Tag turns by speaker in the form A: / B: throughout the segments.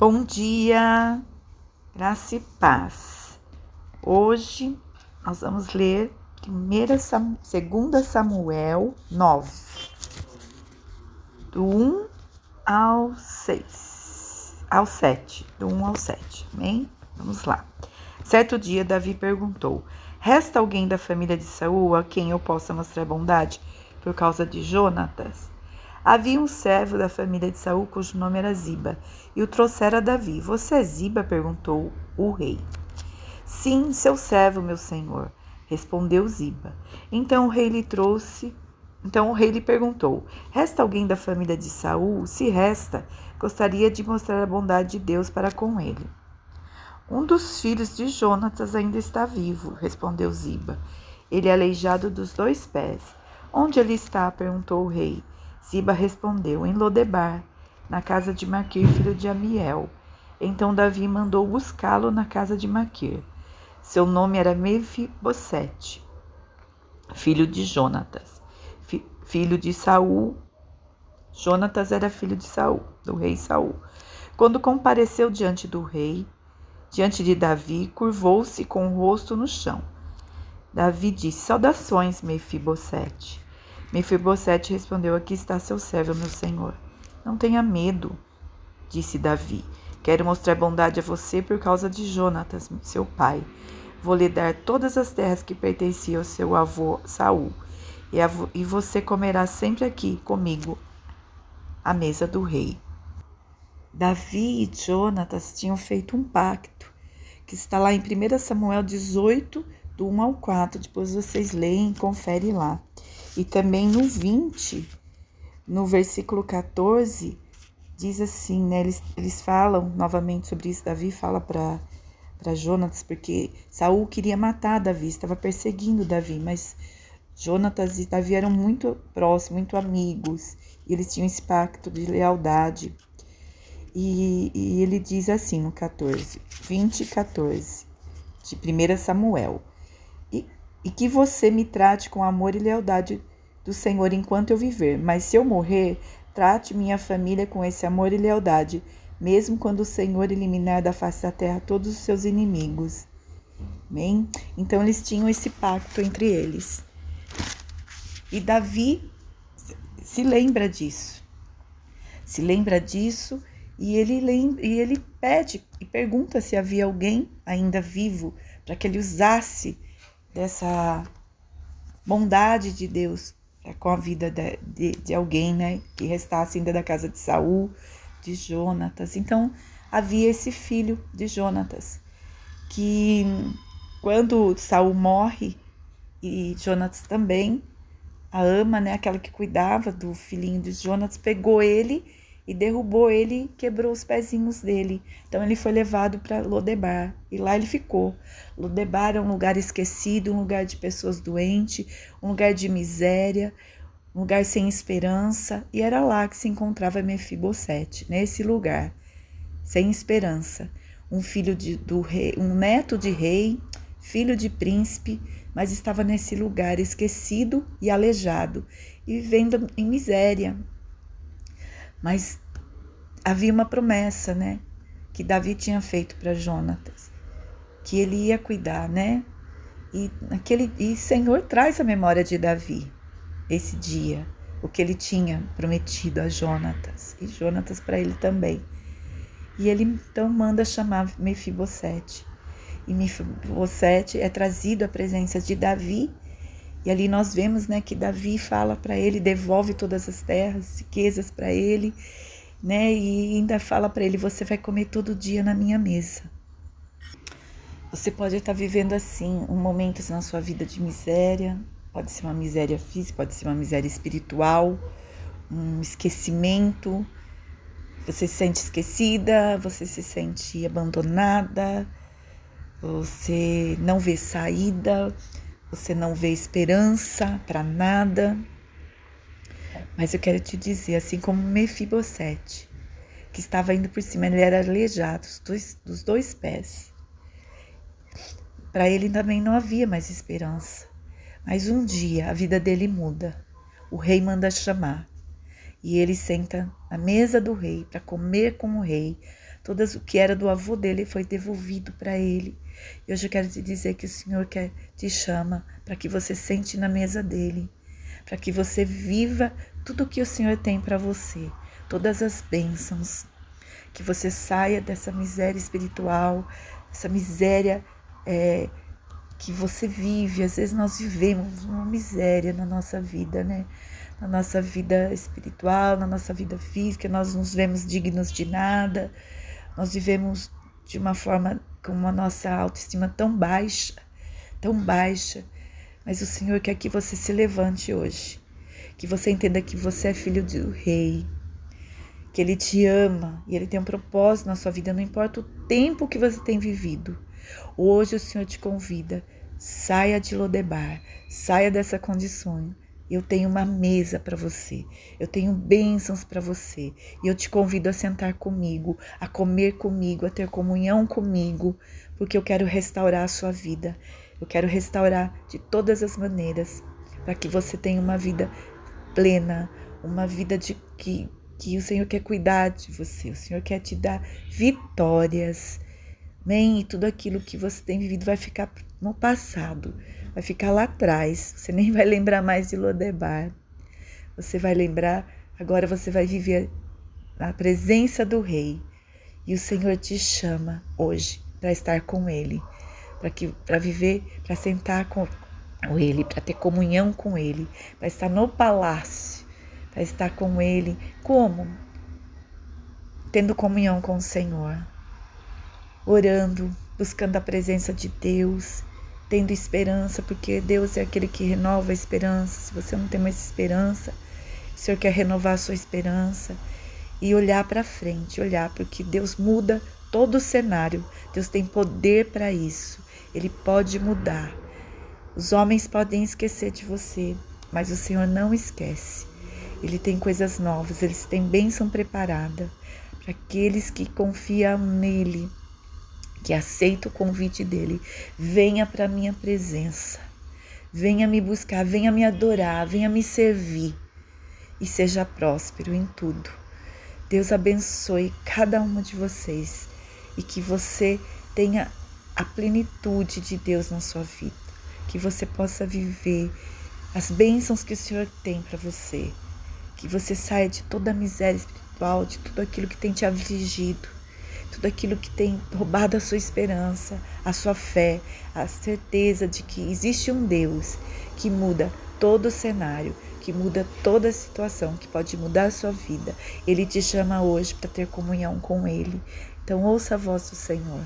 A: Bom dia, graça e paz. Hoje nós vamos ler 2 Samuel 9, do 1 ao 6, ao 7, do 1 ao 7, amém? Vamos lá. Certo dia, Davi perguntou: Resta alguém da família de Saul a quem eu possa mostrar bondade por causa de Jonatas? Havia um servo da família de Saul cujo nome era Ziba, e o trouxera a Davi. Você é Ziba? perguntou o rei. Sim, seu servo, meu senhor, respondeu Ziba. Então o rei lhe trouxe. Então o rei lhe perguntou: Resta alguém da família de Saul? Se resta, gostaria de mostrar a bondade de Deus para com ele. Um dos filhos de Jonatas ainda está vivo, respondeu Ziba. Ele é aleijado dos dois pés. Onde ele está? perguntou o rei. Ziba respondeu: Em Lodebar, na casa de Maquir, filho de Amiel. Então Davi mandou buscá-lo na casa de Maquir. Seu nome era Mefibosete, filho de Jonatas, fi, filho de Saul. Jonatas era filho de Saul, do rei Saul. Quando compareceu diante do rei, diante de Davi, curvou-se com o rosto no chão. Davi disse: Saudações, Mefibosete. Mefibosete respondeu: Aqui está seu servo, meu senhor. Não tenha medo, disse Davi. Quero mostrar bondade a você por causa de Jonatas, seu pai. Vou lhe dar todas as terras que pertenciam ao seu avô Saul, e você comerá sempre aqui comigo à mesa do rei. Davi e Jonatas tinham feito um pacto, que está lá em 1 Samuel 18, do 1 ao 4. Depois vocês leem e conferem lá. E também no 20, no versículo 14, diz assim, né? Eles, eles falam novamente sobre isso. Davi fala para para Jonatas, porque Saul queria matar Davi, estava perseguindo Davi, mas Jonatas e Davi eram muito próximos, muito amigos, e eles tinham esse pacto de lealdade. E, e ele diz assim no 14, 20 e 14, de 1 Samuel: e, e que você me trate com amor e lealdade do Senhor enquanto eu viver, mas se eu morrer, trate minha família com esse amor e lealdade, mesmo quando o Senhor eliminar da face da terra todos os seus inimigos. Amém? Então eles tinham esse pacto entre eles. E Davi se lembra disso. Se lembra disso e ele, lembra, e ele pede e pergunta se havia alguém ainda vivo para que ele usasse dessa bondade de Deus com a vida de, de, de, alguém, né, que restasse ainda da casa de Saul, de Jonatas. Então havia esse filho de Jonatas que quando Saul morre e Jonatas também a ama, né, aquela que cuidava do filhinho de Jonatas, pegou ele e derrubou ele, quebrou os pezinhos dele. Então ele foi levado para Lodebar e lá ele ficou. Lodebar é um lugar esquecido, um lugar de pessoas doentes, um lugar de miséria, um lugar sem esperança, e era lá que se encontrava Mefibosete, nesse lugar, sem esperança. Um filho de, do rei, um neto de rei, filho de príncipe, mas estava nesse lugar esquecido e aleijado e vivendo em miséria, mas havia uma promessa, né? Que Davi tinha feito para Jonatas, que ele ia cuidar, né? E aquele e Senhor traz a memória de Davi esse dia, o que ele tinha prometido a Jonatas e Jonatas para ele também. E ele então manda chamar Mefibosete. E Mefibosete é trazido à presença de Davi e ali nós vemos, né, que Davi fala para ele, devolve todas as terras, riquezas para ele, né, e ainda fala para ele: você vai comer todo dia na minha mesa. Você pode estar vivendo assim, um momento na sua vida de miséria, pode ser uma miséria física, pode ser uma miséria espiritual, um esquecimento. Você se sente esquecida, você se sente abandonada, você não vê saída, você não vê esperança para nada. Mas eu quero te dizer, assim como Mefibosete, que estava indo por cima, ele era aleijado dos dois, dos dois pés. Para ele também não havia mais esperança. Mas um dia a vida dele muda. O rei manda chamar. E ele senta à mesa do rei para comer com o rei, Todas o que era do avô dele foi devolvido para ele. E hoje eu quero te dizer que o Senhor quer te chama para que você sente na mesa dele, para que você viva tudo o que o Senhor tem para você, todas as bênçãos, que você saia dessa miséria espiritual, essa miséria é, que você vive. Às vezes nós vivemos uma miséria na nossa vida, né? Na nossa vida espiritual, na nossa vida física, nós nos vemos dignos de nada, nós vivemos de uma forma com a nossa autoestima tão baixa, tão baixa. Mas o Senhor quer que você se levante hoje, que você entenda que você é filho do Rei, que Ele te ama e Ele tem um propósito na sua vida, não importa o tempo que você tem vivido. Hoje o Senhor te convida, saia de Lodebar, saia dessa condição. Eu tenho uma mesa para você, eu tenho bênçãos para você, e eu te convido a sentar comigo, a comer comigo, a ter comunhão comigo, porque eu quero restaurar a sua vida. Eu quero restaurar de todas as maneiras, para que você tenha uma vida plena, uma vida de que que o Senhor quer cuidar de você, o Senhor quer te dar vitórias. Amém? E tudo aquilo que você tem vivido vai ficar no passado, vai ficar lá atrás. Você nem vai lembrar mais de Lodebar. Você vai lembrar, agora você vai viver na presença do Rei. E o Senhor te chama hoje para estar com Ele, para que para viver, para sentar com Ele, para ter comunhão com Ele, para estar no palácio para estar com Ele. Como? Tendo comunhão com o Senhor, orando, buscando a presença de Deus, tendo esperança, porque Deus é aquele que renova a esperança. Se você não tem mais esperança, o Senhor quer renovar a sua esperança e olhar para frente, olhar porque Deus muda todo o cenário. Deus tem poder para isso. Ele pode mudar. Os homens podem esquecer de você, mas o Senhor não esquece. Ele tem coisas novas, eles têm bênção preparada para aqueles que confiam nele, que aceitam o convite dele. Venha para minha presença, venha me buscar, venha me adorar, venha me servir. E seja próspero em tudo. Deus abençoe cada uma de vocês. E que você tenha a plenitude de Deus na sua vida, que você possa viver as bênçãos que o Senhor tem para você. Que você saia de toda a miséria espiritual, de tudo aquilo que tem te afligido, tudo aquilo que tem roubado a sua esperança, a sua fé, a certeza de que existe um Deus que muda todo o cenário, que muda toda a situação, que pode mudar a sua vida. Ele te chama hoje para ter comunhão com Ele. Então, ouça a voz do Senhor.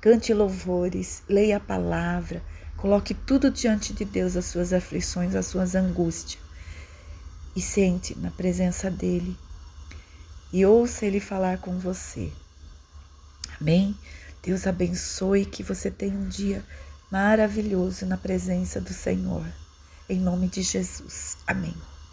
A: Cante louvores, leia a palavra, coloque tudo diante de Deus, as suas aflições, as suas angústias e sente na presença dele e ouça ele falar com você. Amém? Deus abençoe que você tenha um dia maravilhoso na presença do Senhor. Em nome de Jesus. Amém.